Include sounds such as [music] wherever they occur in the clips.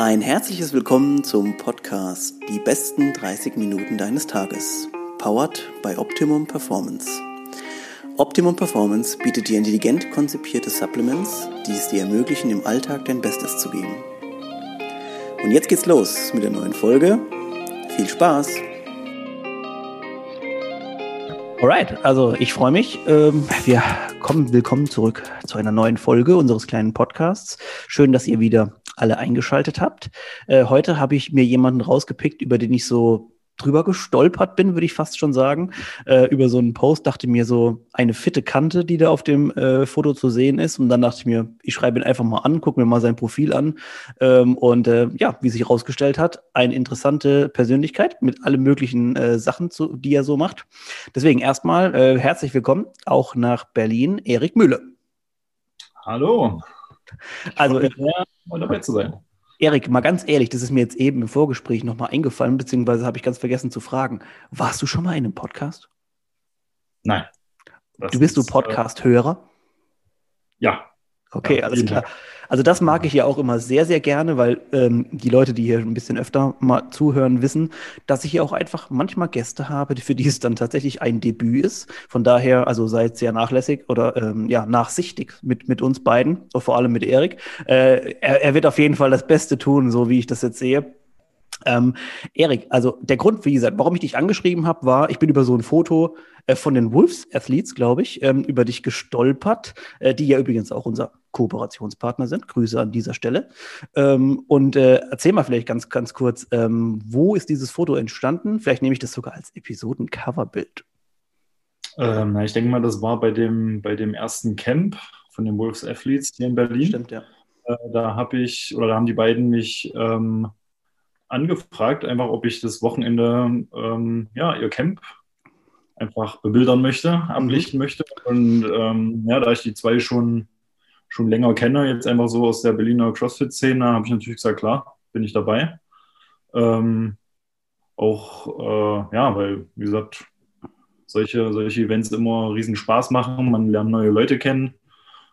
Ein herzliches Willkommen zum Podcast Die besten 30 Minuten deines Tages. Powered by Optimum Performance. Optimum Performance bietet dir intelligent konzipierte Supplements, die es dir ermöglichen, im Alltag dein Bestes zu geben. Und jetzt geht's los mit der neuen Folge. Viel Spaß! Alright, also ich freue mich. Ähm, wir kommen willkommen zurück zu einer neuen Folge unseres kleinen Podcasts. Schön, dass ihr wieder alle eingeschaltet habt. Äh, heute habe ich mir jemanden rausgepickt, über den ich so drüber gestolpert bin, würde ich fast schon sagen, äh, über so einen Post, dachte mir so eine fitte Kante, die da auf dem äh, Foto zu sehen ist. Und dann dachte ich mir, ich schreibe ihn einfach mal an, gucke mir mal sein Profil an. Ähm, und äh, ja, wie sich herausgestellt hat, eine interessante Persönlichkeit mit allen möglichen äh, Sachen, zu, die er so macht. Deswegen erstmal äh, herzlich willkommen auch nach Berlin, Erik Mühle. Hallo. [laughs] Also, dabei zu sein. Erik, mal ganz ehrlich, das ist mir jetzt eben im Vorgespräch nochmal eingefallen, beziehungsweise habe ich ganz vergessen zu fragen. Warst du schon mal in einem Podcast? Nein. Du bist du äh, Podcast-Hörer? Ja. Okay, ja, alles klar. Also das mag ich ja auch immer sehr, sehr gerne, weil ähm, die Leute, die hier ein bisschen öfter mal zuhören, wissen, dass ich hier auch einfach manchmal Gäste habe, für die es dann tatsächlich ein Debüt ist. Von daher, also seid sehr nachlässig oder ähm, ja, nachsichtig mit, mit uns beiden, vor allem mit Erik. Äh, er, er wird auf jeden Fall das Beste tun, so wie ich das jetzt sehe. Ähm, Erik, also der Grund, wie gesagt, warum ich dich angeschrieben habe, war, ich bin über so ein Foto äh, von den Wolves Athletes, glaube ich, ähm, über dich gestolpert, äh, die ja übrigens auch unser Kooperationspartner sind. Grüße an dieser Stelle. Ähm, und äh, erzähl mal vielleicht ganz, ganz kurz, ähm, wo ist dieses Foto entstanden? Vielleicht nehme ich das sogar als Episoden-Coverbild. Ähm, ich denke mal, das war bei dem, bei dem ersten Camp von den Wolves Athletes hier in Berlin. Stimmt, ja. Äh, da habe ich, oder da haben die beiden mich ähm, angefragt, einfach ob ich das Wochenende ähm, ja, ihr Camp einfach bebildern möchte, ablichten mhm. möchte. Und ähm, ja, da ich die zwei schon, schon länger kenne, jetzt einfach so aus der Berliner CrossFit-Szene, habe ich natürlich gesagt, klar, bin ich dabei. Ähm, auch, äh, ja, weil, wie gesagt, solche, solche Events immer riesen Spaß machen, man lernt neue Leute kennen.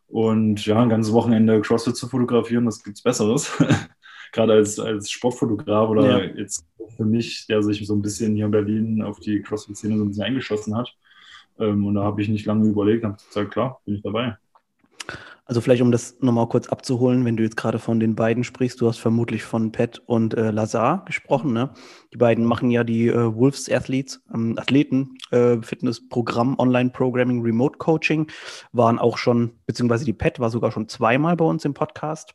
Und ja, ein ganzes Wochenende CrossFit zu fotografieren, das gibt's Besseres. [laughs] gerade als, als Sportfotograf oder ja. jetzt für mich, der sich so ein bisschen hier in Berlin auf die CrossFit-Szene so ein bisschen eingeschossen hat. Ähm, und da habe ich nicht lange überlegt, habe gesagt, klar, bin ich dabei. Also vielleicht, um das nochmal kurz abzuholen, wenn du jetzt gerade von den beiden sprichst, du hast vermutlich von Pat und äh, Lazar gesprochen. Ne? Die beiden machen ja die äh, Wolves Athletes, ähm, Athleten, äh, Fitnessprogramm, Online-Programming, Remote Coaching, waren auch schon, beziehungsweise die Pat war sogar schon zweimal bei uns im Podcast.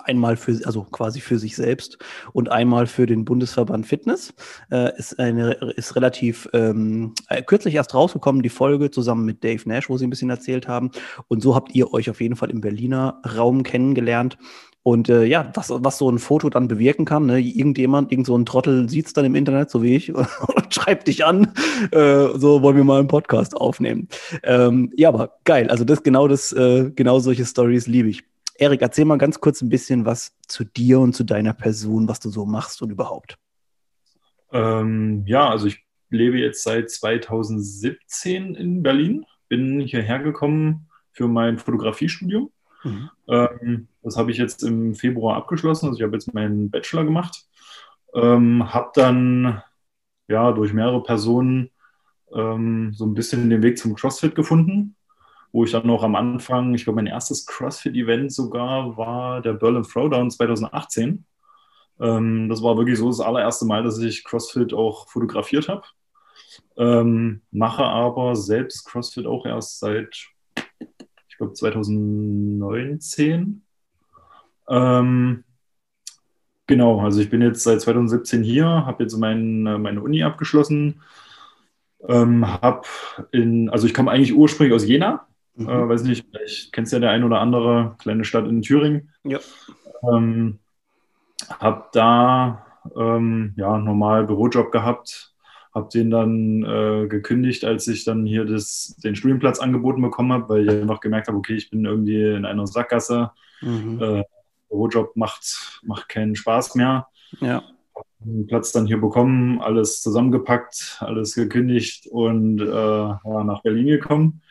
Einmal für, also quasi für sich selbst und einmal für den Bundesverband Fitness. Äh, ist, eine, ist relativ ähm, äh, kürzlich erst rausgekommen, die Folge zusammen mit Dave Nash, wo sie ein bisschen erzählt haben. Und so habt ihr euch auf jeden Fall im Berliner Raum kennengelernt. Und äh, ja, was, was so ein Foto dann bewirken kann, ne? irgendjemand, irgend so Trottel sieht es dann im Internet, so wie ich, [laughs] und schreibt dich an, äh, so wollen wir mal einen Podcast aufnehmen. Ähm, ja, aber geil, also das genau das, äh, genau solche Stories liebe ich. Erik, erzähl mal ganz kurz ein bisschen was zu dir und zu deiner Person, was du so machst und überhaupt. Ähm, ja, also ich lebe jetzt seit 2017 in Berlin, bin hierher gekommen für mein Fotografiestudium. Mhm. Ähm, das habe ich jetzt im Februar abgeschlossen, also ich habe jetzt meinen Bachelor gemacht. Ähm, habe dann ja durch mehrere Personen ähm, so ein bisschen den Weg zum CrossFit gefunden wo ich dann noch am Anfang, ich glaube, mein erstes CrossFit-Event sogar war der Berlin Throwdown 2018. Ähm, das war wirklich so das allererste Mal, dass ich CrossFit auch fotografiert habe. Ähm, mache aber selbst CrossFit auch erst seit, ich glaube, 2019. Ähm, genau, also ich bin jetzt seit 2017 hier, habe jetzt mein, meine Uni abgeschlossen. Ähm, hab in, also ich komme eigentlich ursprünglich aus Jena, Mhm. Äh, weiß nicht, vielleicht kennst ja der ein oder andere, kleine Stadt in Thüringen. Ja. Ähm, hab da ähm, ja normal Bürojob gehabt, habe den dann äh, gekündigt, als ich dann hier das, den Studienplatz angeboten bekommen habe, weil ich einfach gemerkt habe, okay, ich bin irgendwie in einer Sackgasse. Mhm. Äh, Bürojob macht, macht keinen Spaß mehr. Ja. Den Platz dann hier bekommen, alles zusammengepackt, alles gekündigt und äh, ja, nach Berlin gekommen.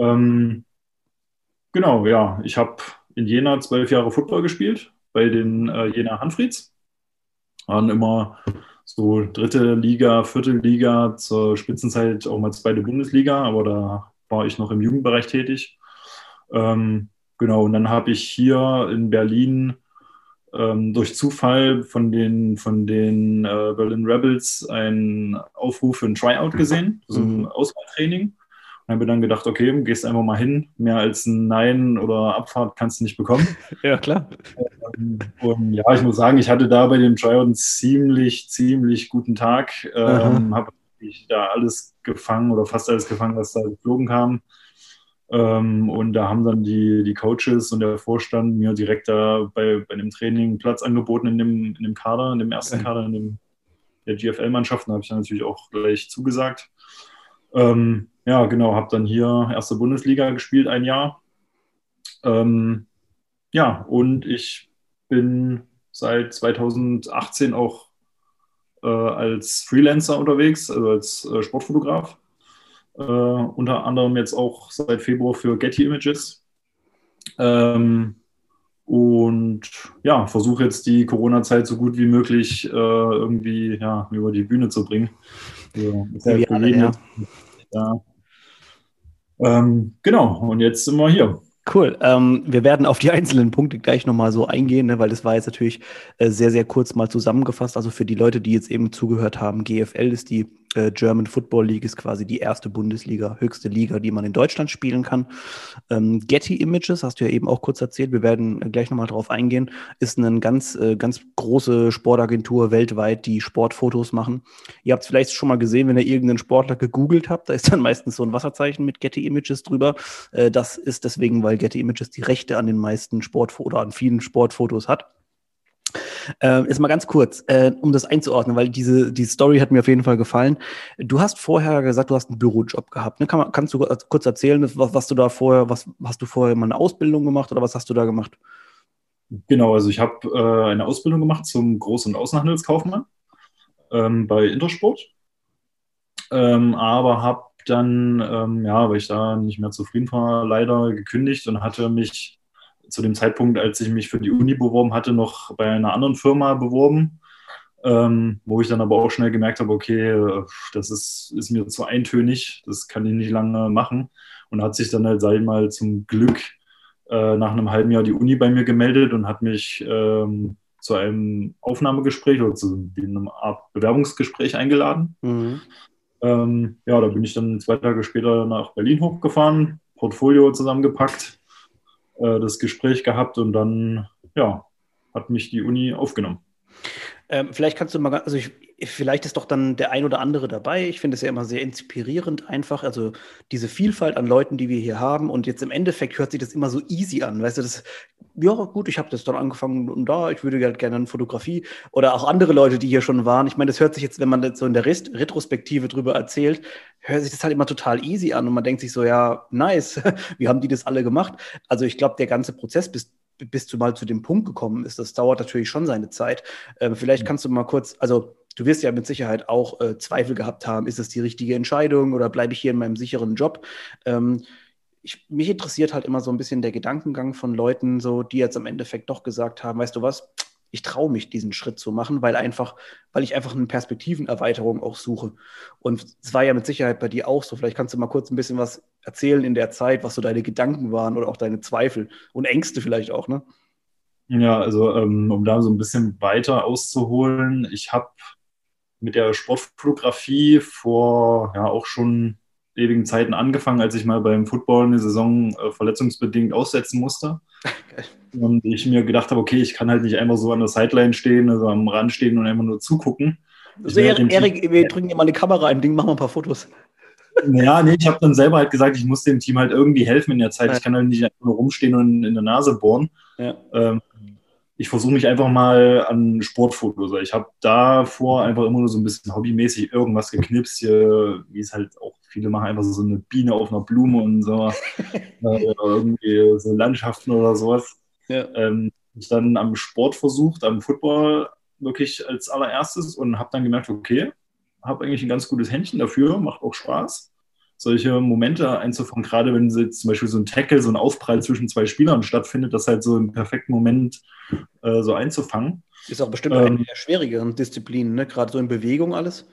Ähm, genau, ja. Ich habe in Jena zwölf Jahre Football gespielt. bei den äh, Jena Hanfrieds. Waren immer so dritte Liga, vierte Liga, zur Spitzenzeit auch mal zweite Bundesliga, aber da war ich noch im Jugendbereich tätig. Ähm, genau, und dann habe ich hier in Berlin ähm, durch Zufall von den, von den äh, Berlin Rebels einen Aufruf für ein Tryout gesehen, so ein mhm. Auswahltraining. Habe dann gedacht, okay, gehst einfach mal hin. Mehr als ein Nein oder Abfahrt kannst du nicht bekommen. [laughs] Ja, klar. Ähm, und ja, ich muss sagen, ich hatte da bei dem Tryout einen ziemlich, ziemlich guten Tag. Ähm, habe da alles gefangen oder fast alles gefangen, was da geflogen kam. Ähm, und da haben dann die, die Coaches und der Vorstand mir direkt da bei, bei dem Training Platz angeboten in dem, in dem Kader, in dem ersten. Kader, in dem, der GFL-Mannschaft. Da habe ich dann natürlich auch gleich zugesagt. Ähm, ja, genau, habe dann hier erste Bundesliga gespielt, ein Jahr. Ähm, ja, und ich bin seit 2018 auch äh, als Freelancer unterwegs, also als äh, Sportfotograf. Äh, unter anderem jetzt auch seit Februar für Getty Images. Ähm, und ja, versuche jetzt die Corona-Zeit so gut wie möglich äh, irgendwie ja, über die Bühne zu bringen. Ja, ist ja für jeden ja. ja. Ähm, genau, und jetzt sind wir hier. Cool. Ähm, wir werden auf die einzelnen Punkte gleich nochmal so eingehen, ne, weil das war jetzt natürlich äh, sehr, sehr kurz mal zusammengefasst. Also für die Leute, die jetzt eben zugehört haben, GFL ist die äh, German Football League ist quasi die erste Bundesliga, höchste Liga, die man in Deutschland spielen kann. Ähm, Getty Images, hast du ja eben auch kurz erzählt, wir werden gleich nochmal drauf eingehen, ist eine ganz, äh, ganz große Sportagentur weltweit, die Sportfotos machen. Ihr habt es vielleicht schon mal gesehen, wenn ihr irgendeinen Sportler gegoogelt habt, da ist dann [laughs] meistens so ein Wasserzeichen mit Getty Images drüber. Äh, das ist deswegen, weil Getty Images die Rechte an den meisten Sportfotos oder an vielen Sportfotos hat. Äh, jetzt mal ganz kurz, äh, um das einzuordnen, weil diese die Story hat mir auf jeden Fall gefallen. Du hast vorher gesagt, du hast einen Bürojob gehabt. Ne? Kann man, kannst du kurz erzählen, was, was, du da vorher, was hast du vorher mal eine Ausbildung gemacht oder was hast du da gemacht? Genau, also ich habe äh, eine Ausbildung gemacht zum Groß- und Außenhandelskaufmann ähm, bei Intersport, ähm, aber habe dann, ähm, ja, weil ich da nicht mehr zufrieden war, leider gekündigt und hatte mich zu dem Zeitpunkt, als ich mich für die Uni beworben hatte, noch bei einer anderen Firma beworben, ähm, wo ich dann aber auch schnell gemerkt habe, okay, das ist, ist mir zu eintönig, das kann ich nicht lange machen. Und hat sich dann halt, ich mal, zum Glück äh, nach einem halben Jahr die Uni bei mir gemeldet und hat mich ähm, zu einem Aufnahmegespräch oder zu einem Art Bewerbungsgespräch eingeladen. Mhm. Ähm, ja, da bin ich dann zwei Tage später nach Berlin hochgefahren, Portfolio zusammengepackt äh, das Gespräch gehabt und dann, ja, hat mich die Uni aufgenommen. Ähm, vielleicht kannst du mal, also ich, vielleicht ist doch dann der ein oder andere dabei. Ich finde es ja immer sehr inspirierend einfach. Also diese Vielfalt an Leuten, die wir hier haben. Und jetzt im Endeffekt hört sich das immer so easy an. Weißt du, das, ja gut, ich habe das dann angefangen und da, ich würde halt gerne eine Fotografie. Oder auch andere Leute, die hier schon waren. Ich meine, das hört sich jetzt, wenn man das so in der Rest Retrospektive drüber erzählt, hört sich das halt immer total easy an. Und man denkt sich so, ja, nice, [laughs] wie haben die das alle gemacht? Also ich glaube, der ganze Prozess, bis bis du mal zu dem Punkt gekommen bist. Das dauert natürlich schon seine Zeit. Ähm, vielleicht kannst du mal kurz, also du wirst ja mit Sicherheit auch äh, Zweifel gehabt haben, ist es die richtige Entscheidung oder bleibe ich hier in meinem sicheren Job? Ähm, ich, mich interessiert halt immer so ein bisschen der Gedankengang von Leuten, so die jetzt am Endeffekt doch gesagt haben, weißt du was, ich traue mich, diesen Schritt zu machen, weil einfach, weil ich einfach eine Perspektivenerweiterung auch suche. Und es war ja mit Sicherheit bei dir auch so. Vielleicht kannst du mal kurz ein bisschen was erzählen in der Zeit, was so deine Gedanken waren oder auch deine Zweifel und Ängste vielleicht auch, ne? Ja, also ähm, um da so ein bisschen weiter auszuholen, ich habe mit der Sportfotografie vor ja auch schon ewigen Zeiten angefangen, als ich mal beim Football eine Saison äh, verletzungsbedingt aussetzen musste. Und ich mir gedacht habe, okay, ich kann halt nicht einfach so an der Sideline stehen, also am Rand stehen und einfach nur zugucken. Also Erik, Erik, wir drücken dir mal eine Kamera ein, Ding, machen wir ein paar Fotos. Ja, nee, ich habe dann selber halt gesagt, ich muss dem Team halt irgendwie helfen in der Zeit. Ja. Ich kann halt nicht einfach nur rumstehen und in der Nase bohren. Ja. Ähm, ich versuche mich einfach mal an Sportfotos. Ich habe davor einfach immer nur so ein bisschen hobbymäßig irgendwas geknipst, hier, wie es halt auch viele machen, einfach so eine Biene auf einer Blume und so. [laughs] äh, irgendwie so Landschaften oder sowas. Ja. Ähm, ich dann am Sport versucht, am Football wirklich als allererstes und habe dann gemerkt, okay, habe eigentlich ein ganz gutes Händchen dafür, macht auch Spaß, solche Momente einzufangen, gerade wenn jetzt zum Beispiel so ein Tackle, so ein Aufprall zwischen zwei Spielern stattfindet, dass halt so im perfekten Moment äh, so einzufangen. Ist auch bestimmt ähm, eine der schwierigeren Disziplinen, ne? gerade so in Bewegung alles.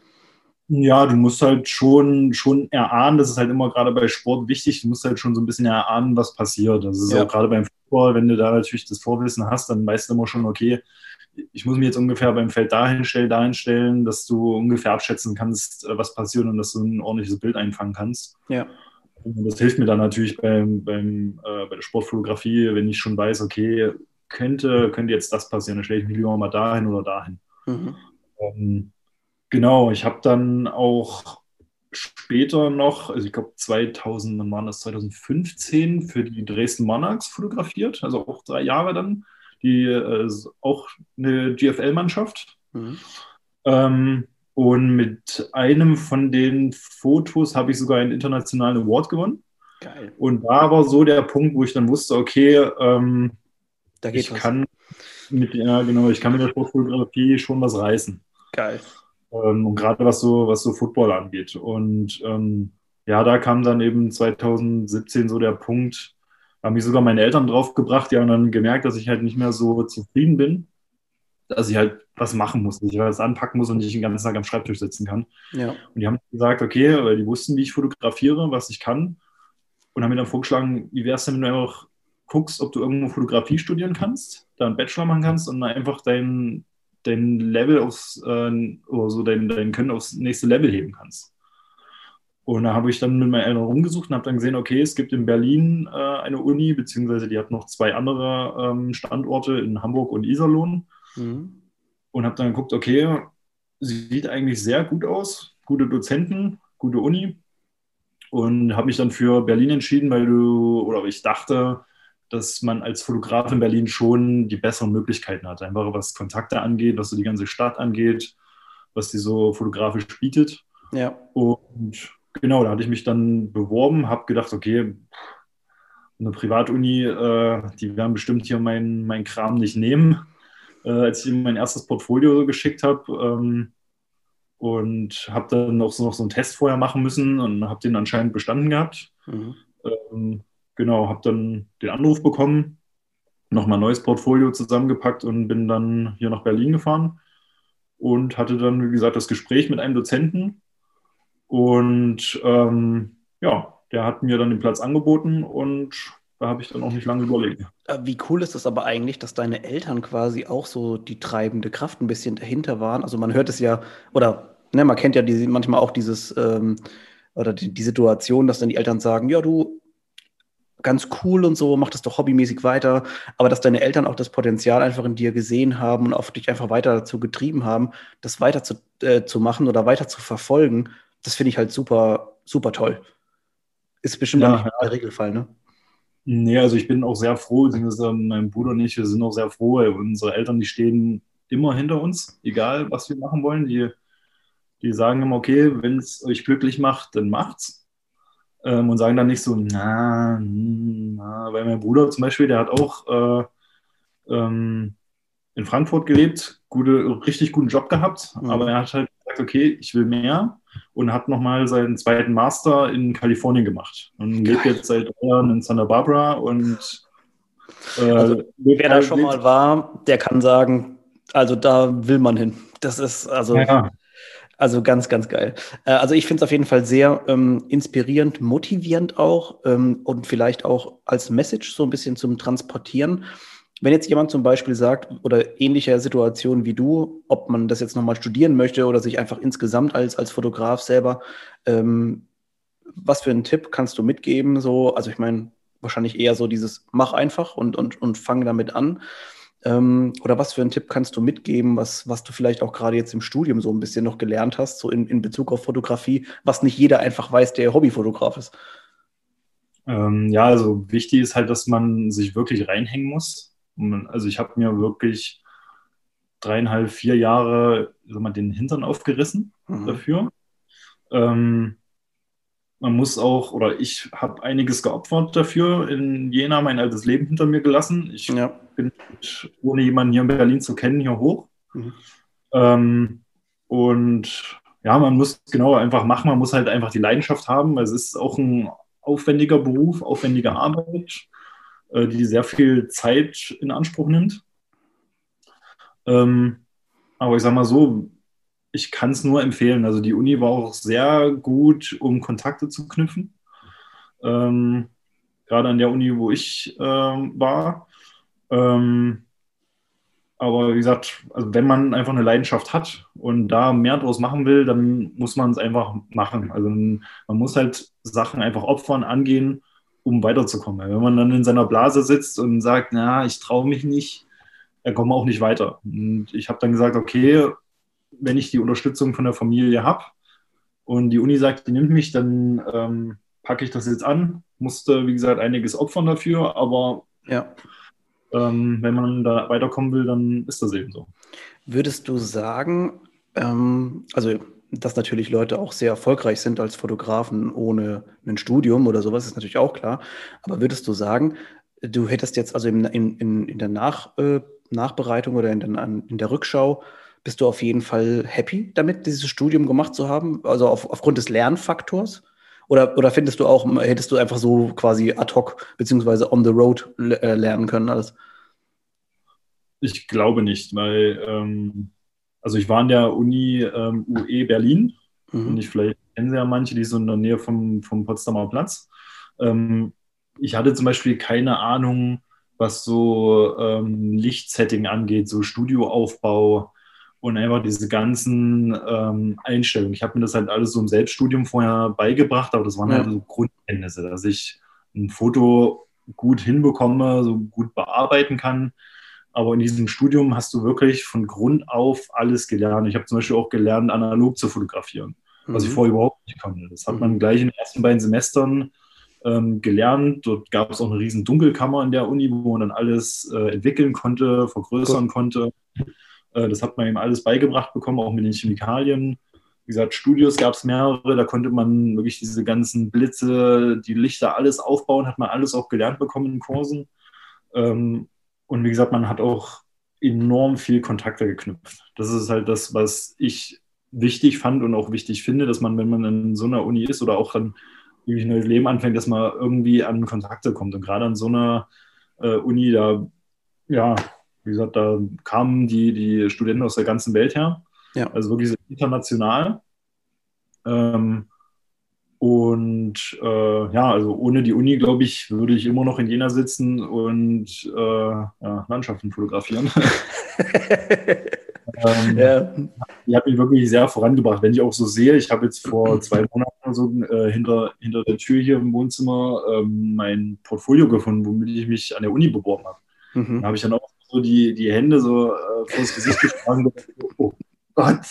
Ja, du musst halt schon, schon erahnen, das ist halt immer gerade bei Sport wichtig, du musst halt schon so ein bisschen erahnen, was passiert. Das ist ja. auch gerade beim Fußball, wenn du da natürlich das Vorwissen hast, dann weißt du immer schon, okay, ich muss mich jetzt ungefähr beim Feld dahin stellen, dahin stellen, dass du ungefähr abschätzen kannst, äh, was passiert und dass du ein ordentliches Bild einfangen kannst. Ja. Und das hilft mir dann natürlich beim, beim, äh, bei der Sportfotografie, wenn ich schon weiß, okay, könnte, könnte jetzt das passieren, dann stelle ich mich lieber mal dahin oder dahin. Mhm. Ähm, Genau, ich habe dann auch später noch, also ich glaube 2000, wann war das, 2015 für die Dresden Monarchs fotografiert, also auch drei Jahre dann, die äh, auch eine GFL-Mannschaft. Mhm. Ähm, und mit einem von den Fotos habe ich sogar einen internationalen Award gewonnen. Geil. Und da war so der Punkt, wo ich dann wusste, okay, ähm, da geht ich was. kann mit, ja, genau, ich kann mit der Sportfotografie schon was reißen. Geil. Ähm, und gerade was so, was so Football angeht. Und ähm, ja, da kam dann eben 2017 so der Punkt, haben mich sogar meine Eltern draufgebracht, die haben dann gemerkt, dass ich halt nicht mehr so zufrieden bin, dass ich halt was machen muss, dass ich was anpacken muss und nicht den ganzen Tag am Schreibtisch sitzen kann. Ja. Und die haben gesagt, okay, weil die wussten, wie ich fotografiere, was ich kann und haben mir dann vorgeschlagen, wie wäre es denn, wenn du einfach guckst, ob du irgendwo Fotografie studieren kannst, da einen Bachelor machen kannst und einfach dein, dein Level aufs, äh, oder so dein, dein Können aufs nächste Level heben kannst. Und da habe ich dann mit meinen Eltern rumgesucht und habe dann gesehen, okay, es gibt in Berlin äh, eine Uni, beziehungsweise die hat noch zwei andere ähm, Standorte in Hamburg und Iserlohn. Mhm. Und habe dann geguckt, okay, sieht eigentlich sehr gut aus, gute Dozenten, gute Uni. Und habe mich dann für Berlin entschieden, weil du, oder ich dachte, dass man als Fotograf in Berlin schon die besseren Möglichkeiten hat. Einfach was Kontakte angeht, was so die ganze Stadt angeht, was die so fotografisch bietet. Ja. Und genau, da hatte ich mich dann beworben, habe gedacht, okay, eine Privatuni, äh, die werden bestimmt hier meinen mein Kram nicht nehmen. Äh, als ich ihm mein erstes Portfolio geschickt habe ähm, und habe dann noch so, noch so einen Test vorher machen müssen und habe den anscheinend bestanden gehabt. Mhm. Ähm, genau, habe dann den Anruf bekommen, nochmal ein neues Portfolio zusammengepackt und bin dann hier nach Berlin gefahren und hatte dann, wie gesagt, das Gespräch mit einem Dozenten. Und ähm, ja, der hat mir dann den Platz angeboten und da habe ich dann auch nicht lange überlegt. Äh, wie cool ist das aber eigentlich, dass deine Eltern quasi auch so die treibende Kraft ein bisschen dahinter waren? Also man hört es ja, oder ne, man kennt ja diese, manchmal auch dieses, ähm, oder die, die Situation, dass dann die Eltern sagen, ja, du ganz cool und so, mach das doch hobbymäßig weiter, aber dass deine Eltern auch das Potenzial einfach in dir gesehen haben und auf dich einfach weiter dazu getrieben haben, das weiter zu, äh, zu machen oder weiter zu verfolgen, das finde ich halt super, super toll. Ist bestimmt ja, nicht der Regelfall, ne? Nee, also ich bin auch sehr froh, mein Bruder und ich, wir sind auch sehr froh, unsere Eltern, die stehen immer hinter uns, egal was wir machen wollen, die, die sagen immer, okay, wenn es euch glücklich macht, dann macht's ähm, und sagen dann nicht so, na, na, weil mein Bruder zum Beispiel, der hat auch äh, ähm, in Frankfurt gelebt, gute, richtig guten Job gehabt, mhm. aber er hat halt gesagt, okay, ich will mehr und hat nochmal seinen zweiten Master in Kalifornien gemacht und Geil. lebt jetzt seit Jahren in Santa Barbara und äh, also, wer da halt schon mal war, der kann sagen, also da will man hin. Das ist also. Ja. Also ganz, ganz geil. Äh, also ich finde es auf jeden Fall sehr ähm, inspirierend, motivierend auch ähm, und vielleicht auch als Message so ein bisschen zum Transportieren. Wenn jetzt jemand zum Beispiel sagt, oder ähnliche Situation wie du, ob man das jetzt nochmal studieren möchte oder sich einfach insgesamt als, als Fotograf selber, ähm, was für einen Tipp kannst du mitgeben? So, also ich meine, wahrscheinlich eher so dieses mach einfach und, und, und fang damit an. Ähm, oder was für einen Tipp kannst du mitgeben, was, was du vielleicht auch gerade jetzt im Studium so ein bisschen noch gelernt hast, so in, in Bezug auf Fotografie, was nicht jeder einfach weiß, der Hobbyfotograf ist? Ähm, ja, also wichtig ist halt, dass man sich wirklich reinhängen muss. Also ich habe mir wirklich dreieinhalb, vier Jahre sag mal, den Hintern aufgerissen mhm. dafür. Ähm, man muss auch, oder ich habe einiges geopfert dafür, in Jena mein altes Leben hinter mir gelassen. Ich ja. bin, ohne jemanden hier in Berlin zu kennen, hier hoch. Mhm. Ähm, und ja, man muss genau einfach machen, man muss halt einfach die Leidenschaft haben. Es ist auch ein aufwendiger Beruf, aufwendige Arbeit, äh, die sehr viel Zeit in Anspruch nimmt. Ähm, aber ich sag mal so, ich kann es nur empfehlen. Also die Uni war auch sehr gut, um Kontakte zu knüpfen. Ähm, gerade an der Uni, wo ich ähm, war. Ähm, aber wie gesagt, also wenn man einfach eine Leidenschaft hat und da mehr draus machen will, dann muss man es einfach machen. Also man muss halt Sachen einfach opfern, angehen, um weiterzukommen. Wenn man dann in seiner Blase sitzt und sagt, na, ich traue mich nicht, dann kommt man auch nicht weiter. Und ich habe dann gesagt, okay, wenn ich die Unterstützung von der Familie habe und die Uni sagt, die nimmt mich, dann ähm, packe ich das jetzt an. Musste, wie gesagt, einiges opfern dafür, aber ja ähm, wenn man da weiterkommen will, dann ist das eben so. Würdest du sagen, ähm, also dass natürlich Leute auch sehr erfolgreich sind als Fotografen ohne ein Studium oder sowas, ist natürlich auch klar. Aber würdest du sagen, du hättest jetzt also in, in, in der Nach, äh, Nachbereitung oder in der, in der Rückschau, bist du auf jeden Fall happy damit, dieses Studium gemacht zu haben? Also auf, aufgrund des Lernfaktors? Oder, oder findest du auch, hättest du einfach so quasi ad hoc beziehungsweise on the road äh, lernen können alles? Ich glaube nicht, weil ähm, also ich war in der Uni ähm, UE Berlin mhm. und ich vielleicht kennen Sie ja manche, die sind in der Nähe vom, vom Potsdamer Platz. Ähm, ich hatte zum Beispiel keine Ahnung, was so ähm, Lichtsetting angeht, so Studioaufbau, und einfach diese ganzen ähm, Einstellungen. Ich habe mir das halt alles so im Selbststudium vorher beigebracht, aber das waren ja. halt so Grundkenntnisse, dass ich ein Foto gut hinbekomme, so gut bearbeiten kann. Aber in diesem Studium hast du wirklich von Grund auf alles gelernt. Ich habe zum Beispiel auch gelernt, analog zu fotografieren, mhm. was ich mhm. vorher überhaupt nicht konnte. Das hat man mhm. gleich in den ersten beiden Semestern ähm, gelernt. Dort gab es auch eine riesen Dunkelkammer in der Uni, wo man dann alles äh, entwickeln konnte, vergrößern cool. konnte. Äh, das hat man ihm alles beigebracht bekommen, auch mit den Chemikalien. Wie gesagt, Studios gab es mehrere, da konnte man wirklich diese ganzen Blitze, die Lichter, alles aufbauen, hat man alles auch gelernt bekommen in Kursen. Ähm, und wie gesagt, man hat auch enorm viel Kontakte geknüpft. Das ist halt das, was ich wichtig fand und auch wichtig finde, dass man, wenn man in so einer Uni ist oder auch dann irgendwie ein neues Leben anfängt, dass man irgendwie an Kontakte kommt. Und gerade an so einer äh, Uni, da ja, wie gesagt, da kamen die, die Studenten aus der ganzen Welt her. Ja. Also wirklich international. Ähm, und äh, ja, also ohne die Uni, glaube ich, würde ich immer noch in Jena sitzen und äh, ja, Landschaften fotografieren. [laughs] ähm, ja. Die hat mich wirklich sehr vorangebracht. Wenn ich auch so sehe, ich habe jetzt vor zwei Monaten so äh, hinter, hinter der Tür hier im Wohnzimmer ähm, mein Portfolio gefunden, womit ich mich an der Uni beworben habe. Mhm. Da habe ich dann auch so die, die Hände so äh, vor das Gesicht geschlagen. [laughs] oh Gott,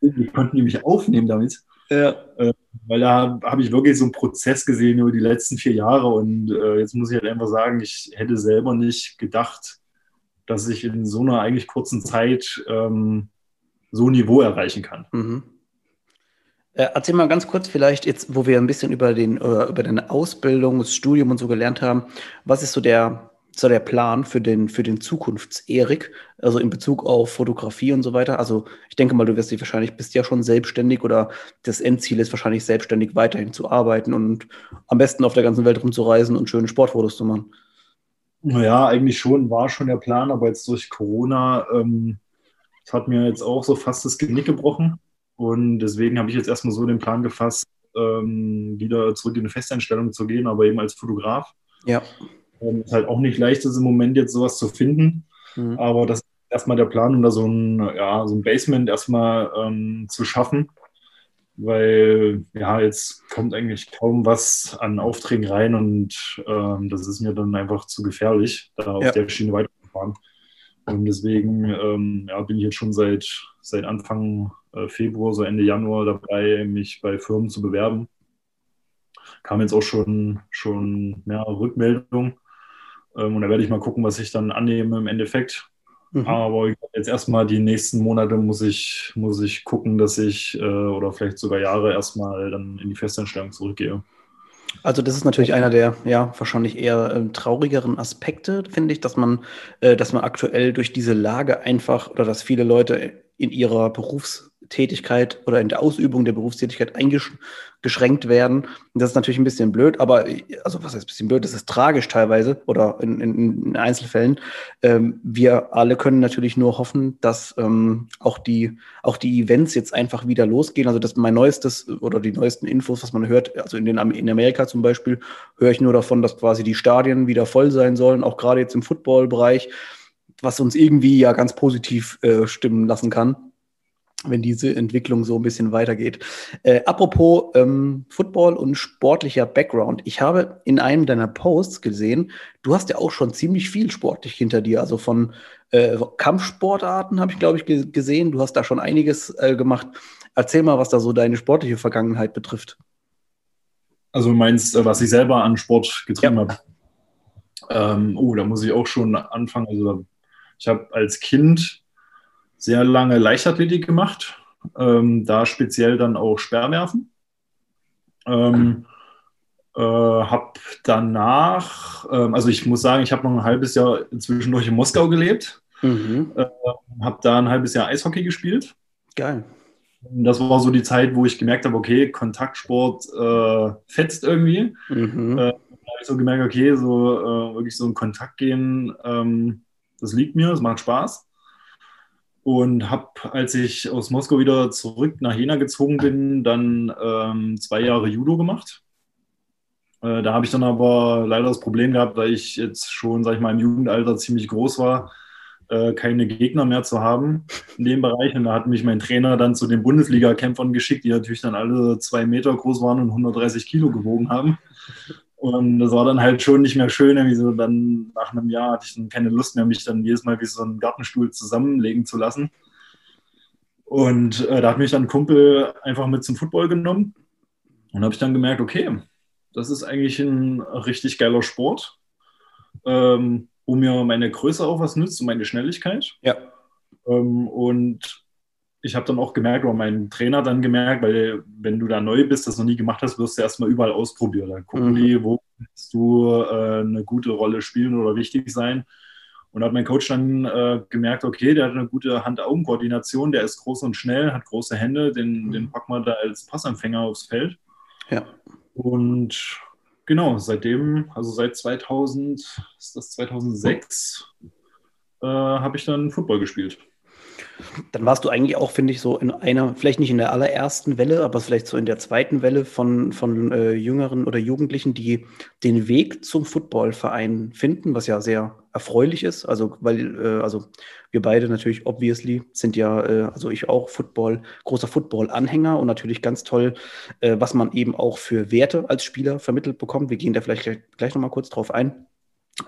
wie konnten die mich aufnehmen damit? Ja. Äh, weil da habe ich wirklich so einen Prozess gesehen über die letzten vier Jahre und äh, jetzt muss ich halt einfach sagen, ich hätte selber nicht gedacht, dass ich in so einer eigentlich kurzen Zeit ähm, so ein Niveau erreichen kann. Mhm. Äh, erzähl mal ganz kurz vielleicht jetzt, wo wir ein bisschen über, den, über deine Ausbildung, das Studium und so gelernt haben, was ist so der so der Plan für den, für den Zukunfts-Erik, also in Bezug auf Fotografie und so weiter? Also ich denke mal, du wirst dich wahrscheinlich, bist ja schon selbstständig oder das Endziel ist wahrscheinlich selbstständig weiterhin zu arbeiten und am besten auf der ganzen Welt rumzureisen und schöne Sportfotos zu machen. Naja, eigentlich schon, war schon der Plan, aber jetzt durch Corona, ähm, das hat mir jetzt auch so fast das Genick gebrochen und deswegen habe ich jetzt erstmal so den Plan gefasst, ähm, wieder zurück in eine Festeinstellung zu gehen, aber eben als Fotograf. Ja. Ähm, ist halt auch nicht leicht ist im Moment jetzt sowas zu finden. Mhm. Aber das ist erstmal der Plan, um da so ein, ja, so ein Basement erstmal ähm, zu schaffen. Weil ja, jetzt kommt eigentlich kaum was an Aufträgen rein und ähm, das ist mir dann einfach zu gefährlich, da auf der Schiene weiterzufahren. Und deswegen ähm, ja, bin ich jetzt schon seit, seit Anfang äh, Februar, so Ende Januar dabei, mich bei Firmen zu bewerben. Kam jetzt auch schon, schon mehrere Rückmeldungen. Ähm, und da werde ich mal gucken, was ich dann annehme im Endeffekt. Mhm. Aber jetzt erstmal die nächsten Monate muss ich, muss ich gucken, dass ich äh, oder vielleicht sogar Jahre erstmal dann in die Festanstellung zurückgehe. Also das ist natürlich einer der ja wahrscheinlich eher äh, traurigeren Aspekte, finde ich, dass man, äh, dass man aktuell durch diese Lage einfach oder dass viele Leute in ihrer Berufs Berufstätigkeit oder in der Ausübung der Berufstätigkeit eingeschränkt werden. Und das ist natürlich ein bisschen blöd, aber also was heißt ein bisschen blöd, das ist tragisch teilweise oder in, in, in Einzelfällen. Ähm, wir alle können natürlich nur hoffen, dass ähm, auch, die, auch die Events jetzt einfach wieder losgehen. Also das mein neuestes oder die neuesten Infos, was man hört, also in, den, in Amerika zum Beispiel, höre ich nur davon, dass quasi die Stadien wieder voll sein sollen, auch gerade jetzt im Footballbereich was uns irgendwie ja ganz positiv äh, stimmen lassen kann, wenn diese Entwicklung so ein bisschen weitergeht. Äh, apropos ähm, Football und sportlicher Background. Ich habe in einem deiner Posts gesehen, du hast ja auch schon ziemlich viel sportlich hinter dir. Also von äh, Kampfsportarten habe ich, glaube ich, gesehen. Du hast da schon einiges äh, gemacht. Erzähl mal, was da so deine sportliche Vergangenheit betrifft. Also meinst, äh, was ich selber an Sport getrieben ja. habe? Ähm, oh, da muss ich auch schon anfangen. Also ich habe als Kind sehr lange Leichtathletik gemacht, ähm, da speziell dann auch Sperrwerfen. Ähm, äh, habe danach, ähm, also ich muss sagen, ich habe noch ein halbes Jahr zwischendurch in Moskau gelebt, mhm. äh, habe da ein halbes Jahr Eishockey gespielt. Geil. Das war so die Zeit, wo ich gemerkt habe, okay, Kontaktsport äh, fetzt irgendwie. Mhm. Äh, da habe ich so gemerkt, okay, so äh, wirklich so in Kontakt gehen, ähm, das liegt mir, es macht Spaß. Und habe, als ich aus Moskau wieder zurück nach Jena gezogen bin, dann ähm, zwei Jahre Judo gemacht. Äh, da habe ich dann aber leider das Problem gehabt, weil ich jetzt schon, sag ich mal, im Jugendalter ziemlich groß war, äh, keine Gegner mehr zu haben in dem Bereich. Und da hat mich mein Trainer dann zu den Bundesliga-Kämpfern geschickt, die natürlich dann alle zwei Meter groß waren und 130 Kilo gewogen haben. Und das war dann halt schon nicht mehr schön. Irgendwie so dann nach einem Jahr hatte ich dann keine Lust mehr, mich dann jedes Mal wie so einen Gartenstuhl zusammenlegen zu lassen. Und äh, da hat mich dann ein Kumpel einfach mit zum Football genommen. Und habe ich dann gemerkt, okay, das ist eigentlich ein richtig geiler Sport, ähm, wo mir meine Größe auch was nützt und meine Schnelligkeit. Ja. Ähm, und ich habe dann auch gemerkt, oder mein Trainer dann gemerkt, weil wenn du da neu bist, das noch nie gemacht hast, wirst du erstmal überall ausprobieren. Dann gucken mhm. die, wo kannst du äh, eine gute Rolle spielen oder wichtig sein. Und hat mein Coach dann äh, gemerkt, okay, der hat eine gute Hand-Augen-Koordination, der ist groß und schnell, hat große Hände, den, mhm. den packen wir da als Passempfänger aufs Feld. Ja. Und genau, seitdem, also seit 2000, ist das 2006, äh, habe ich dann Football gespielt. Dann warst du eigentlich auch, finde ich, so in einer, vielleicht nicht in der allerersten Welle, aber vielleicht so in der zweiten Welle von, von äh, Jüngeren oder Jugendlichen, die den Weg zum Footballverein finden, was ja sehr erfreulich ist. Also, weil, äh, also wir beide natürlich, obviously, sind ja, äh, also ich auch Football, großer Football-Anhänger und natürlich ganz toll, äh, was man eben auch für Werte als Spieler vermittelt bekommt. Wir gehen da vielleicht gleich, gleich nochmal kurz drauf ein.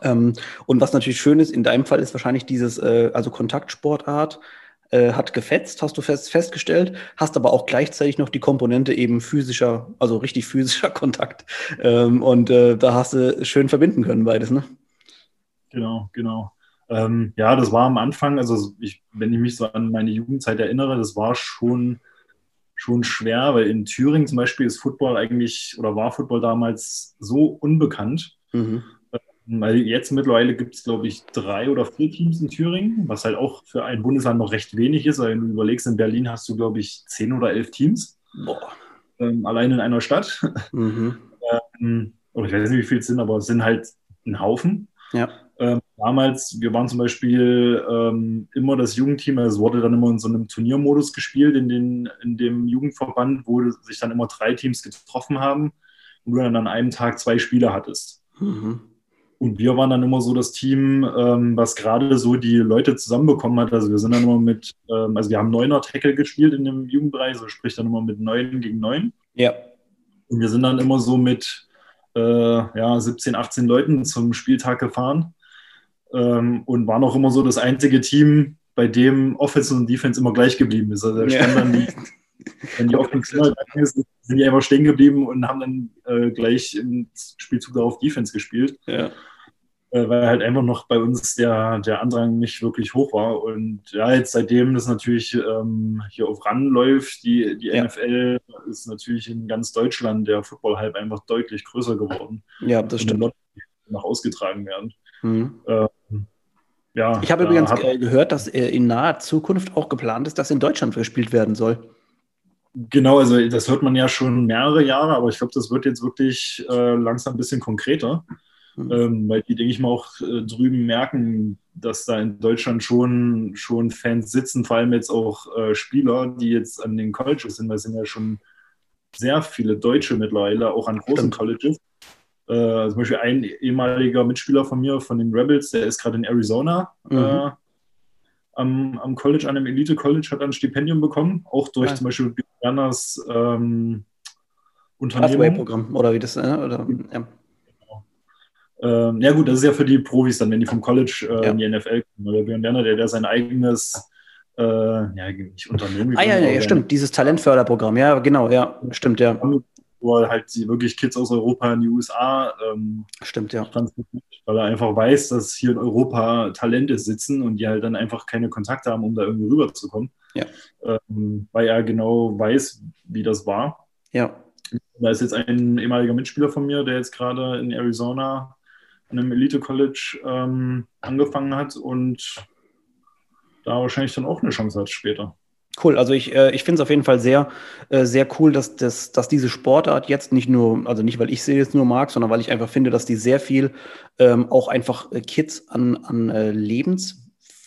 Ähm, und was natürlich schön ist, in deinem Fall ist wahrscheinlich dieses, äh, also Kontaktsportart, äh, hat gefetzt, hast du fest, festgestellt, hast aber auch gleichzeitig noch die Komponente eben physischer, also richtig physischer [laughs] Kontakt. Ähm, und äh, da hast du schön verbinden können beides, ne? Genau, genau. Ähm, ja, das war am Anfang, also ich, wenn ich mich so an meine Jugendzeit erinnere, das war schon, schon schwer, weil in Thüringen zum Beispiel ist Football eigentlich oder war Football damals so unbekannt. Mhm. Weil jetzt mittlerweile gibt es, glaube ich, drei oder vier Teams in Thüringen, was halt auch für ein Bundesland noch recht wenig ist. Weil wenn du überlegst, in Berlin hast du, glaube ich, zehn oder elf Teams. Boah. Ähm, allein in einer Stadt. Mhm. ähm, oder ich weiß nicht, wie viele es sind, aber es sind halt ein Haufen. Ja. Ähm, damals, wir waren zum Beispiel ähm, immer das Jugendteam, also es wurde dann immer in so einem Turniermodus gespielt, in, den, in dem Jugendverband, wo sich dann immer drei Teams getroffen haben und du dann an einem Tag zwei Spieler hattest. Mhm. Und wir waren dann immer so das Team, ähm, was gerade so die Leute zusammenbekommen hat. Also wir sind dann immer mit, ähm, also wir haben neuner Tackle gespielt in dem Jugendbereich, so sprich dann immer mit neun gegen neun. Ja. Und wir sind dann immer so mit äh, ja, 17, 18 Leuten zum Spieltag gefahren ähm, und waren auch immer so das einzige Team, bei dem Offense und Defense immer gleich geblieben ist. Also da stand dann die, wenn die Offense [laughs] ist, sind die einfach stehen geblieben und haben dann äh, gleich im Spielzug darauf Defense gespielt. Ja äh, weil halt einfach noch bei uns der, der Andrang nicht wirklich hoch war. Und ja, jetzt seitdem das natürlich ähm, hier auf RAN läuft, die, die ja. NFL ist natürlich in ganz Deutschland der Football halt einfach deutlich größer geworden. Ja, das stimmt. Noch ausgetragen werden. Mhm. Ähm, ja. Ich habe übrigens äh, gehört, dass äh, in naher Zukunft auch geplant ist, dass in Deutschland gespielt werden soll. Genau, also das hört man ja schon mehrere Jahre, aber ich glaube, das wird jetzt wirklich äh, langsam ein bisschen konkreter. Ähm, weil die, denke ich mal, auch äh, drüben merken, dass da in Deutschland schon, schon Fans sitzen, vor allem jetzt auch äh, Spieler, die jetzt an den Colleges sind, weil es sind ja schon sehr viele Deutsche mittlerweile, auch an großen Stimmt. Colleges. Äh, zum Beispiel ein ehemaliger Mitspieler von mir, von den Rebels, der ist gerade in Arizona mhm. äh, am, am College, an einem Elite-College, hat ein Stipendium bekommen, auch durch ja. zum Beispiel Berners ähm, Unternehmen. programm oder wie das, äh, oder, ja. Ähm, ja gut, das ist ja für die Profis dann, wenn die vom College äh, ja. in die NFL kommen. Der Björn Werner, der, der sein eigenes äh, ja, nicht Unternehmen. Ah ja, ja, ja stimmt, dieses Talentförderprogramm, ja, genau, ja, stimmt, ja wo er halt wirklich Kids aus Europa in die USA ähm, Stimmt, ja. weil er einfach weiß, dass hier in Europa Talente sitzen und die halt dann einfach keine Kontakte haben, um da irgendwie rüberzukommen. Ja. Ähm, weil er genau weiß, wie das war. Ja. Da ist jetzt ein ehemaliger Mitspieler von mir, der jetzt gerade in Arizona an einem Elite College ähm, angefangen hat und da wahrscheinlich dann auch eine Chance hat später. Cool, also ich, äh, ich finde es auf jeden Fall sehr, äh, sehr cool, dass, dass, dass diese Sportart jetzt nicht nur, also nicht, weil ich sie jetzt nur mag, sondern weil ich einfach finde, dass die sehr viel ähm, auch einfach äh, Kids an, an äh,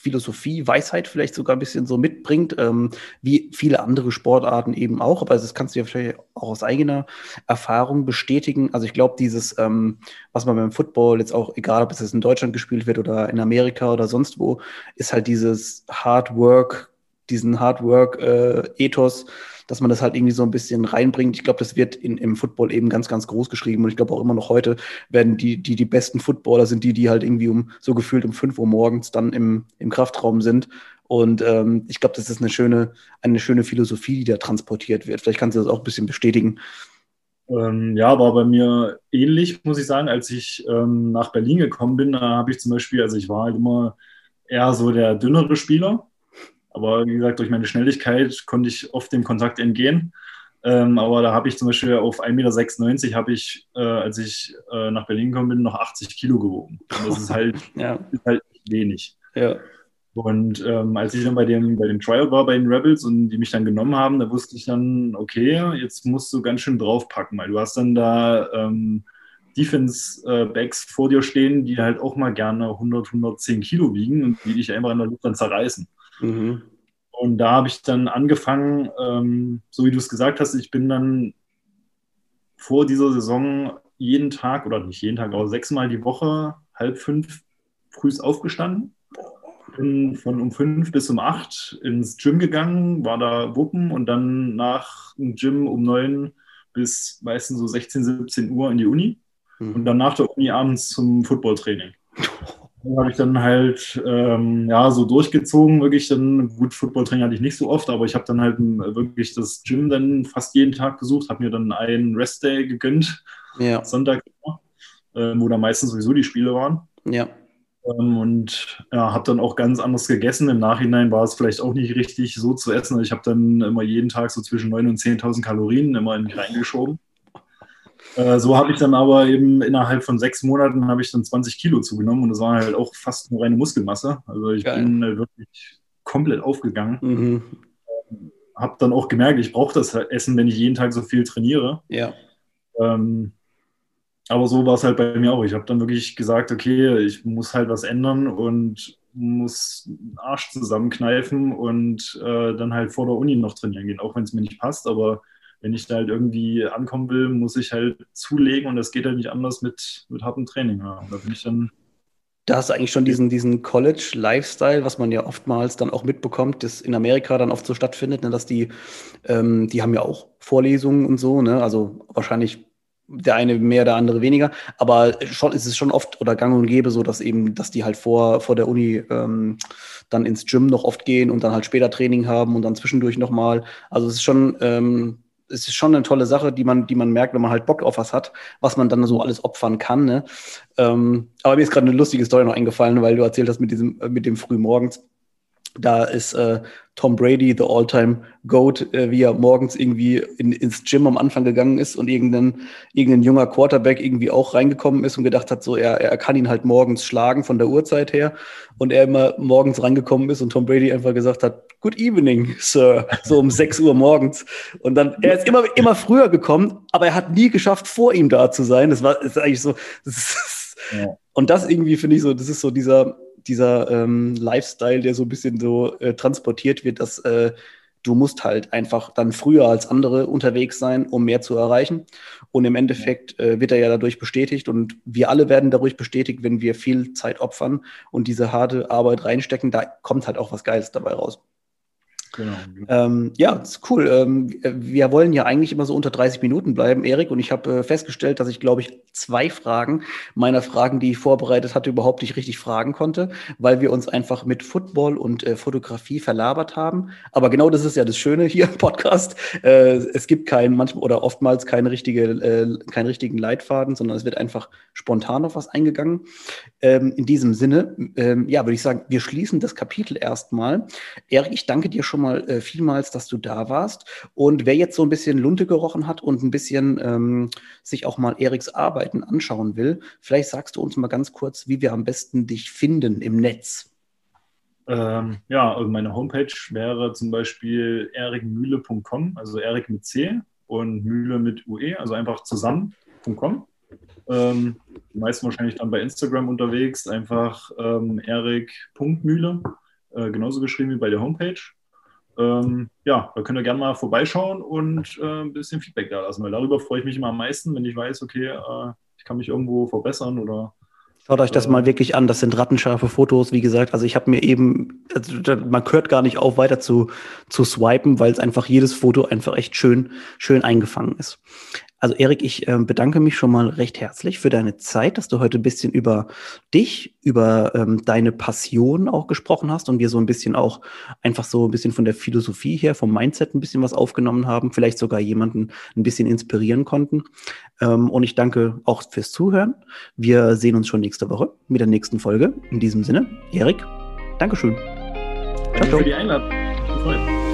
Lebensphilosophie, Weisheit vielleicht sogar ein bisschen so mitbringt, ähm, wie viele andere Sportarten eben auch. Aber das kannst du ja vielleicht auch aus eigener Erfahrung bestätigen. Also ich glaube, dieses, ähm, was man beim Football jetzt auch, egal ob es jetzt in Deutschland gespielt wird oder in Amerika oder sonst wo, ist halt dieses Hard Work, diesen Hardwork-Ethos, äh, dass man das halt irgendwie so ein bisschen reinbringt. Ich glaube, das wird in, im Football eben ganz, ganz groß geschrieben. Und ich glaube auch immer noch heute werden die, die, die besten Footballer sind die, die halt irgendwie um so gefühlt um 5 Uhr morgens dann im, im Kraftraum sind. Und ähm, ich glaube, das ist eine schöne, eine schöne Philosophie, die da transportiert wird. Vielleicht kannst du das auch ein bisschen bestätigen. Ähm, ja, war bei mir ähnlich, muss ich sagen. Als ich ähm, nach Berlin gekommen bin, da habe ich zum Beispiel, also ich war halt immer eher so der dünnere Spieler. Aber wie gesagt, durch meine Schnelligkeit konnte ich oft dem Kontakt entgehen. Ähm, aber da habe ich zum Beispiel auf 1,96 Meter habe ich, äh, als ich äh, nach Berlin gekommen bin, noch 80 Kilo gewogen. Und das ist [laughs] halt, ja. ist halt wenig. Ja. Und ähm, als ich dann bei dem, bei dem Trial war bei den Rebels und die mich dann genommen haben, da wusste ich dann, okay, jetzt musst du ganz schön draufpacken, weil du hast dann da ähm, Defense-Backs vor dir stehen, die halt auch mal gerne 100, 110 Kilo wiegen und die dich einfach in der Luft dann zerreißen. Mhm. Und da habe ich dann angefangen, ähm, so wie du es gesagt hast, ich bin dann vor dieser Saison jeden Tag oder nicht jeden Tag, aber sechsmal die Woche, halb fünf früh aufgestanden. Bin von um fünf bis um acht ins Gym gegangen, war da wuppen und dann nach dem Gym um neun bis meistens so 16, 17 Uhr in die Uni mhm. und dann nach der Uni abends zum Footballtraining. [laughs] habe ich dann halt ähm, ja so durchgezogen, wirklich dann gut Footballtraining hatte ich nicht so oft, aber ich habe dann halt ähm, wirklich das Gym dann fast jeden Tag besucht, habe mir dann einen Restday gegönnt, ja. Sonntag, äh, wo da meistens sowieso die Spiele waren. Ja. Ähm, und ja, habe dann auch ganz anders gegessen. Im Nachhinein war es vielleicht auch nicht richtig so zu essen. Ich habe dann immer jeden Tag so zwischen 9.000 und 10.000 Kalorien immer in mich reingeschoben. Äh, so habe ich dann aber eben innerhalb von sechs Monaten habe ich dann 20 Kilo zugenommen und das war halt auch fast eine reine Muskelmasse. Also ich Geil. bin äh, wirklich komplett aufgegangen. Mhm. Ähm, habe dann auch gemerkt, ich brauche das Essen, wenn ich jeden Tag so viel trainiere. Ja. Ähm, aber so war es halt bei mir auch. Ich habe dann wirklich gesagt, okay, ich muss halt was ändern und muss den Arsch zusammenkneifen und äh, dann halt vor der Uni noch trainieren gehen, auch wenn es mir nicht passt. Aber wenn ich da halt irgendwie ankommen will, muss ich halt zulegen und das geht halt nicht anders mit, mit hartem Training. Ja. Da bin ich dann. Da hast du eigentlich schon diesen, diesen College-Lifestyle, was man ja oftmals dann auch mitbekommt, das in Amerika dann oft so stattfindet, ne, dass die, ähm, die haben ja auch Vorlesungen und so, ne? Also wahrscheinlich der eine mehr, der andere weniger. Aber schon ist es schon oft oder gang und gäbe so, dass eben, dass die halt vor, vor der Uni ähm, dann ins Gym noch oft gehen und dann halt später Training haben und dann zwischendurch nochmal. Also es ist schon, ähm, es ist schon eine tolle Sache, die man, die man merkt, wenn man halt Bock auf was hat, was man dann so alles opfern kann. Ne? Ähm, aber mir ist gerade eine lustige Story noch eingefallen, weil du erzählt hast mit diesem, äh, mit dem Frühmorgens. Da ist äh, Tom Brady, the all-time GOAT, äh, wie er morgens irgendwie in, ins Gym am Anfang gegangen ist und irgendein, irgendein junger Quarterback irgendwie auch reingekommen ist und gedacht hat, so er, er kann ihn halt morgens schlagen von der Uhrzeit her. Und er immer morgens reingekommen ist und Tom Brady einfach gesagt hat, Good evening, Sir, so um [laughs] 6 Uhr morgens. Und dann, er ist immer, immer früher gekommen, aber er hat nie geschafft, vor ihm da zu sein. Das war das ist eigentlich so. Das ist, ja. Und das irgendwie finde ich so, das ist so dieser, dieser ähm, Lifestyle, der so ein bisschen so äh, transportiert wird, dass äh, du musst halt einfach dann früher als andere unterwegs sein, um mehr zu erreichen. Und im Endeffekt äh, wird er ja dadurch bestätigt und wir alle werden dadurch bestätigt, wenn wir viel Zeit opfern und diese harte Arbeit reinstecken, da kommt halt auch was Geiles dabei raus. Genau. Ähm, ja, ist cool. Ähm, wir wollen ja eigentlich immer so unter 30 Minuten bleiben, Erik. Und ich habe äh, festgestellt, dass ich, glaube ich, zwei Fragen meiner Fragen, die ich vorbereitet hatte, überhaupt nicht richtig fragen konnte, weil wir uns einfach mit Football und äh, Fotografie verlabert haben. Aber genau das ist ja das Schöne hier im Podcast. Äh, es gibt keinen, manchmal oder oftmals keine richtige, äh, keinen richtigen Leitfaden, sondern es wird einfach spontan auf was eingegangen. Ähm, in diesem Sinne, ähm, ja, würde ich sagen, wir schließen das Kapitel erstmal. Erik, ich danke dir schon mal mal äh, vielmals, dass du da warst. Und wer jetzt so ein bisschen Lunte gerochen hat und ein bisschen ähm, sich auch mal Eriks Arbeiten anschauen will, vielleicht sagst du uns mal ganz kurz, wie wir am besten dich finden im Netz. Ähm, ja, also meine Homepage wäre zum Beispiel erikmühle.com, also Erik mit C und Mühle mit UE, also einfach zusammen.com. Ähm, die meisten wahrscheinlich dann bei Instagram unterwegs, einfach ähm, erik.mühle, äh, genauso geschrieben wie bei der Homepage ähm, ja, da könnt ihr gerne mal vorbeischauen und äh, ein bisschen Feedback da lassen, weil darüber freue ich mich immer am meisten, wenn ich weiß, okay, äh, ich kann mich irgendwo verbessern oder Schaut euch das mal wirklich an. Das sind rattenscharfe Fotos. Wie gesagt, also ich habe mir eben, also man hört gar nicht auf, weiter zu, zu swipen, weil es einfach jedes Foto einfach echt schön, schön eingefangen ist. Also Erik, ich äh, bedanke mich schon mal recht herzlich für deine Zeit, dass du heute ein bisschen über dich, über ähm, deine Passion auch gesprochen hast und wir so ein bisschen auch einfach so ein bisschen von der Philosophie her, vom Mindset ein bisschen was aufgenommen haben, vielleicht sogar jemanden ein bisschen inspirieren konnten. Ähm, und ich danke auch fürs Zuhören. Wir sehen uns schon nächste Woche mit der nächsten Folge. In diesem Sinne, Erik, Dankeschön. Danke ciao, ciao. für die Einladung.